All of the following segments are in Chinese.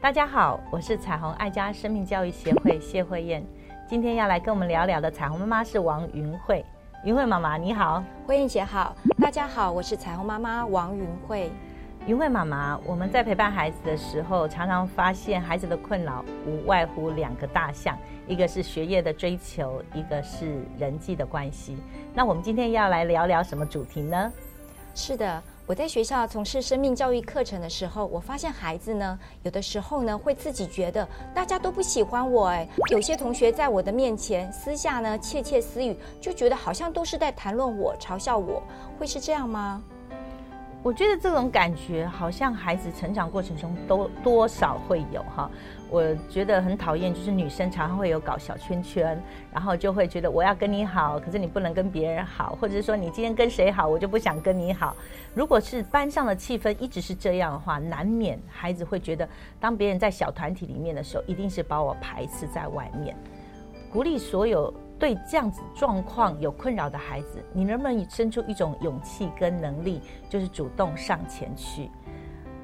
大家好，我是彩虹爱家生命教育协会谢慧燕。今天要来跟我们聊聊的彩虹妈妈是王云慧。云慧妈妈你好，慧燕姐好，大家好，我是彩虹妈妈王云慧。云慧妈妈，我们在陪伴孩子的时候，常常发现孩子的困扰无外乎两个大项，一个是学业的追求，一个是人际的关系。那我们今天要来聊聊什么主题呢？是的。我在学校从事生命教育课程的时候，我发现孩子呢，有的时候呢会自己觉得大家都不喜欢我，哎，有些同学在我的面前私下呢窃窃私语，就觉得好像都是在谈论我、嘲笑我，会是这样吗？我觉得这种感觉好像孩子成长过程中都多少会有哈。我觉得很讨厌，就是女生常常会有搞小圈圈，然后就会觉得我要跟你好，可是你不能跟别人好，或者是说你今天跟谁好，我就不想跟你好。如果是班上的气氛一直是这样的话，难免孩子会觉得，当别人在小团体里面的时候，一定是把我排斥在外面。鼓励所有。对这样子状况有困扰的孩子，你能不能生出一种勇气跟能力，就是主动上前去？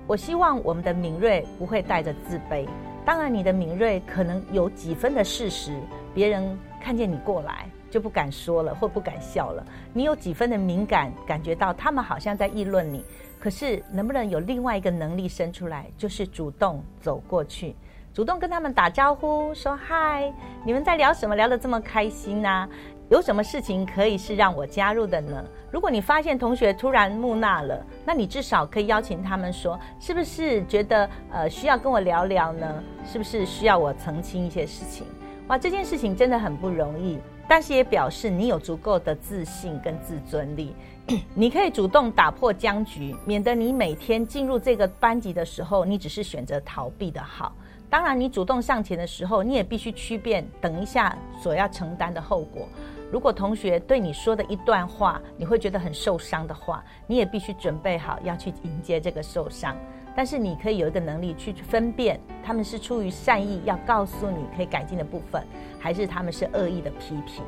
我希望我们的敏锐不会带着自卑。当然，你的敏锐可能有几分的事实，别人看见你过来就不敢说了或不敢笑了。你有几分的敏感，感觉到他们好像在议论你。可是，能不能有另外一个能力生出来，就是主动走过去？主动跟他们打招呼，说嗨，你们在聊什么？聊得这么开心呢？有什么事情可以是让我加入的呢？如果你发现同学突然木讷了，那你至少可以邀请他们说，是不是觉得呃需要跟我聊聊呢？是不是需要我澄清一些事情？哇，这件事情真的很不容易，但是也表示你有足够的自信跟自尊力，你可以主动打破僵局，免得你每天进入这个班级的时候，你只是选择逃避的好。当然，你主动上前的时候，你也必须区辨等一下所要承担的后果。如果同学对你说的一段话，你会觉得很受伤的话，你也必须准备好要去迎接这个受伤。但是你可以有一个能力去分辨，他们是出于善意要告诉你可以改进的部分，还是他们是恶意的批评。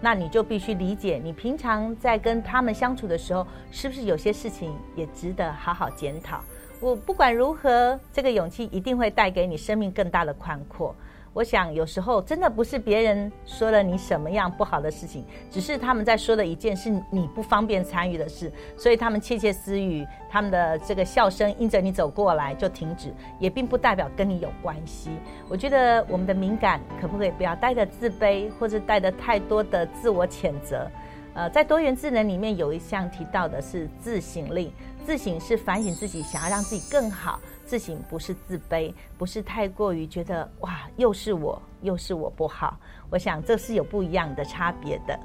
那你就必须理解，你平常在跟他们相处的时候，是不是有些事情也值得好好检讨。我不管如何，这个勇气一定会带给你生命更大的宽阔。我想有时候真的不是别人说了你什么样不好的事情，只是他们在说的一件是你不方便参与的事，所以他们窃窃私语，他们的这个笑声因着你走过来就停止，也并不代表跟你有关系。我觉得我们的敏感可不可以不要带着自卑，或者带着太多的自我谴责？呃，在多元智能里面有一项提到的是自省力。自省是反省自己，想要让自己更好。自省不是自卑，不是太过于觉得哇，又是我，又是我不好。我想这是有不一样的差别的。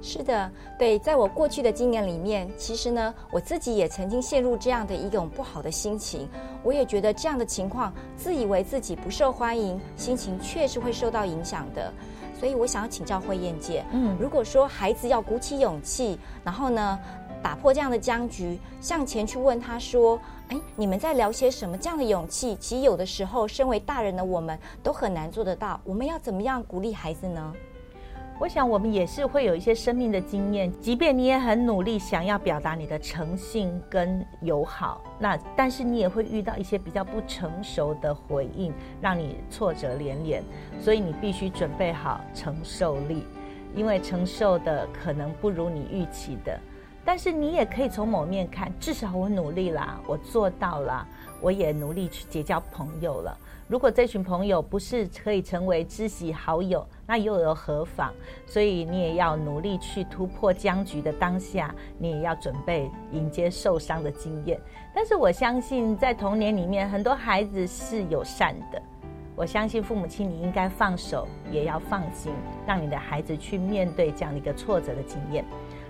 是的，对，在我过去的经验里面，其实呢，我自己也曾经陷入这样的一种不好的心情。我也觉得这样的情况，自以为自己不受欢迎，心情确实会受到影响的。所以我想要请教慧燕姐，嗯，如果说孩子要鼓起勇气，然后呢？打破这样的僵局，向前去问他说：“哎，你们在聊些什么？”这样的勇气，其实有的时候，身为大人的我们都很难做得到。我们要怎么样鼓励孩子呢？我想，我们也是会有一些生命的经验，即便你也很努力想要表达你的诚信跟友好，那但是你也会遇到一些比较不成熟的回应，让你挫折连连。所以你必须准备好承受力，因为承受的可能不如你预期的。但是你也可以从某面看，至少我努力啦，我做到了，我也努力去结交朋友了。如果这群朋友不是可以成为知己好友，那又有何妨？所以你也要努力去突破僵局的当下，你也要准备迎接受伤的经验。但是我相信，在童年里面，很多孩子是友善的。我相信父母亲，你应该放手，也要放心，让你的孩子去面对这样的一个挫折的经验。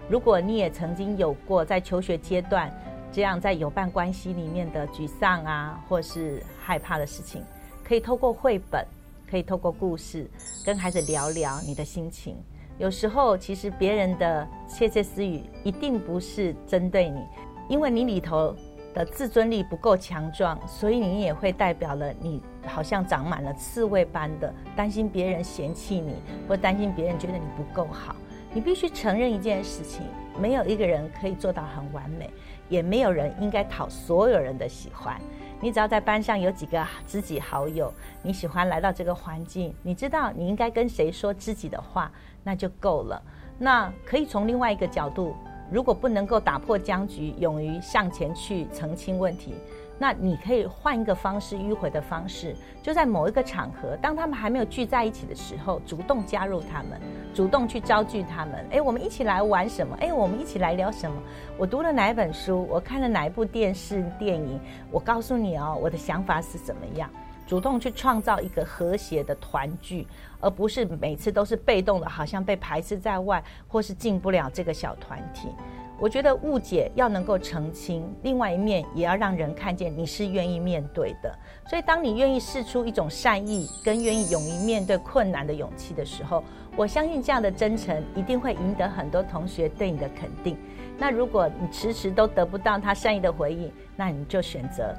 如果你也曾经有过在求学阶段这样在有伴关系里面的沮丧啊，或是害怕的事情，可以透过绘本，可以透过故事跟孩子聊聊你的心情。有时候其实别人的窃窃私语一定不是针对你，因为你里头。的自尊力不够强壮，所以你也会代表了你好像长满了刺猬般的担心别人嫌弃你，或担心别人觉得你不够好。你必须承认一件事情：没有一个人可以做到很完美，也没有人应该讨所有人的喜欢。你只要在班上有几个知己好友，你喜欢来到这个环境，你知道你应该跟谁说知己的话，那就够了。那可以从另外一个角度。如果不能够打破僵局，勇于向前去澄清问题，那你可以换一个方式，迂回的方式，就在某一个场合，当他们还没有聚在一起的时候，主动加入他们，主动去招聚他们。哎，我们一起来玩什么？哎，我们一起来聊什么？我读了哪一本书？我看了哪一部电视电影？我告诉你哦，我的想法是怎么样？主动去创造一个和谐的团聚，而不是每次都是被动的，好像被排斥在外，或是进不了这个小团体。我觉得误解要能够澄清，另外一面也要让人看见你是愿意面对的。所以，当你愿意试出一种善意，跟愿意勇于面对困难的勇气的时候，我相信这样的真诚一定会赢得很多同学对你的肯定。那如果你迟迟都得不到他善意的回应，那你就选择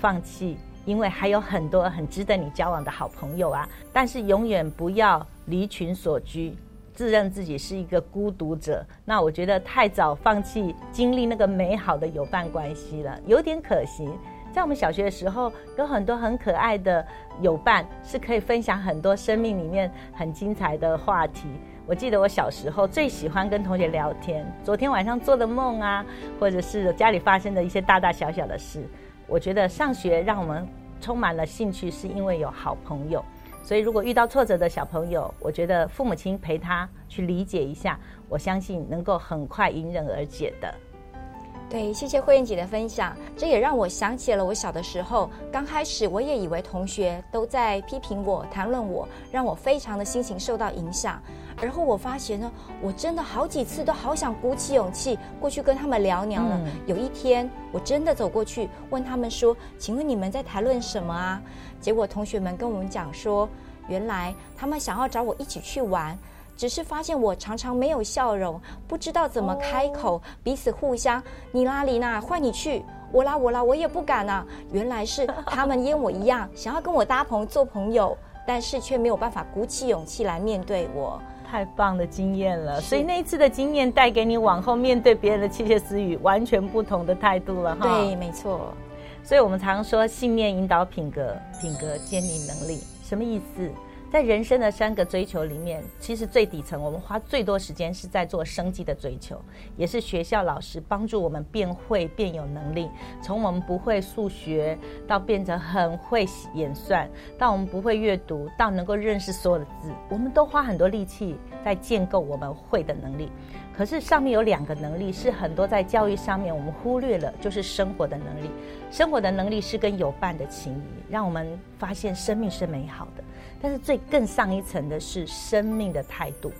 放弃。因为还有很多很值得你交往的好朋友啊，但是永远不要离群所居，自认自己是一个孤独者。那我觉得太早放弃经历那个美好的友伴关系了，有点可惜。在我们小学的时候，有很多很可爱的友伴，是可以分享很多生命里面很精彩的话题。我记得我小时候最喜欢跟同学聊天，昨天晚上做的梦啊，或者是家里发生的一些大大小小的事。我觉得上学让我们充满了兴趣，是因为有好朋友。所以，如果遇到挫折的小朋友，我觉得父母亲陪他去理解一下，我相信能够很快迎刃而解的。对，谢谢慧燕姐的分享，这也让我想起了我小的时候，刚开始我也以为同学都在批评我、谈论我，让我非常的心情受到影响。而后我发现呢，我真的好几次都好想鼓起勇气过去跟他们聊聊了。有一天，我真的走过去问他们说：“请问你们在谈论什么啊？”结果同学们跟我们讲说，原来他们想要找我一起去玩，只是发现我常常没有笑容，不知道怎么开口，彼此互相你拉你娜，换你去，我拉我拉，我也不敢啊。原来是他们跟我一样，想要跟我搭棚做朋友，但是却没有办法鼓起勇气来面对我。太棒的经验了，所以那一次的经验带给你往后面对别人的窃窃私语完全不同的态度了哈。对，没错。所以我们常说信念引导品格，品格建立能力，什么意思？在人生的三个追求里面，其实最底层，我们花最多时间是在做生计的追求，也是学校老师帮助我们变会、变有能力。从我们不会数学，到变成很会演算，到我们不会阅读，到能够认识所有的字，我们都花很多力气在建构我们会的能力。可是上面有两个能力是很多在教育上面我们忽略了，就是生活的能力。生活的能力是跟有伴的情谊，让我们发现生命是美好的。但是最更上一层的是生命的态度。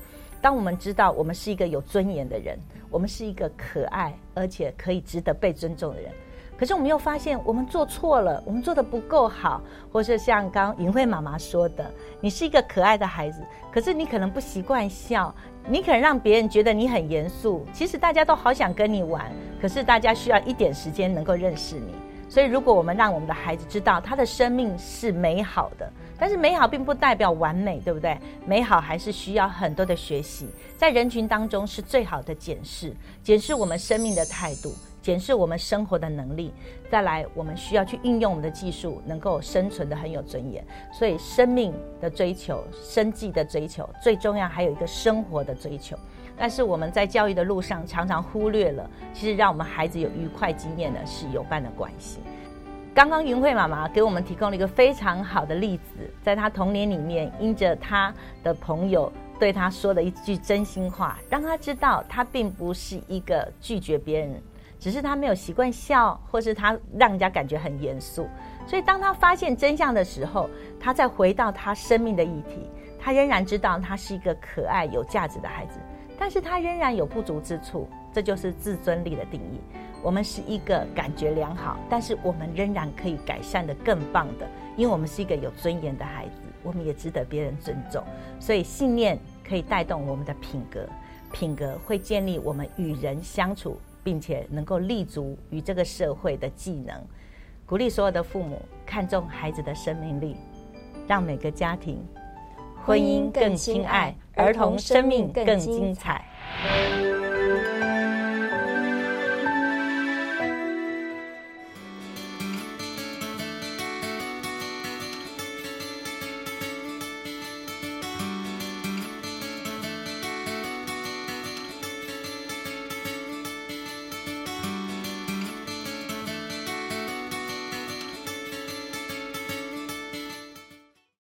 当我们知道我们是一个有尊严的人，我们是一个可爱而且可以值得被尊重的人，可是我们又发现我们做错了，我们做的不够好，或是像刚云慧妈妈说的，你是一个可爱的孩子，可是你可能不习惯笑，你可能让别人觉得你很严肃。其实大家都好想跟你玩，可是大家需要一点时间能够认识你。所以，如果我们让我们的孩子知道他的生命是美好的，但是美好并不代表完美，对不对？美好还是需要很多的学习，在人群当中是最好的检视，检视我们生命的态度，检视我们生活的能力。再来，我们需要去运用我们的技术，能够生存的很有尊严。所以，生命的追求、生计的追求，最重要还有一个生活的追求。但是我们在教育的路上常常忽略了，其实让我们孩子有愉快经验的是有伴的关系。刚刚云慧妈妈给我们提供了一个非常好的例子，在她童年里面，因着她的朋友对她说的一句真心话，让她知道她并不是一个拒绝别人，只是她没有习惯笑，或是她让人家感觉很严肃。所以当她发现真相的时候，她再回到她生命的议题，她仍然知道她是一个可爱有价值的孩子。但是他仍然有不足之处，这就是自尊力的定义。我们是一个感觉良好，但是我们仍然可以改善的更棒的，因为我们是一个有尊严的孩子，我们也值得别人尊重。所以信念可以带动我们的品格，品格会建立我们与人相处并且能够立足于这个社会的技能。鼓励所有的父母看重孩子的生命力，让每个家庭婚姻更亲爱，儿童生命更精彩。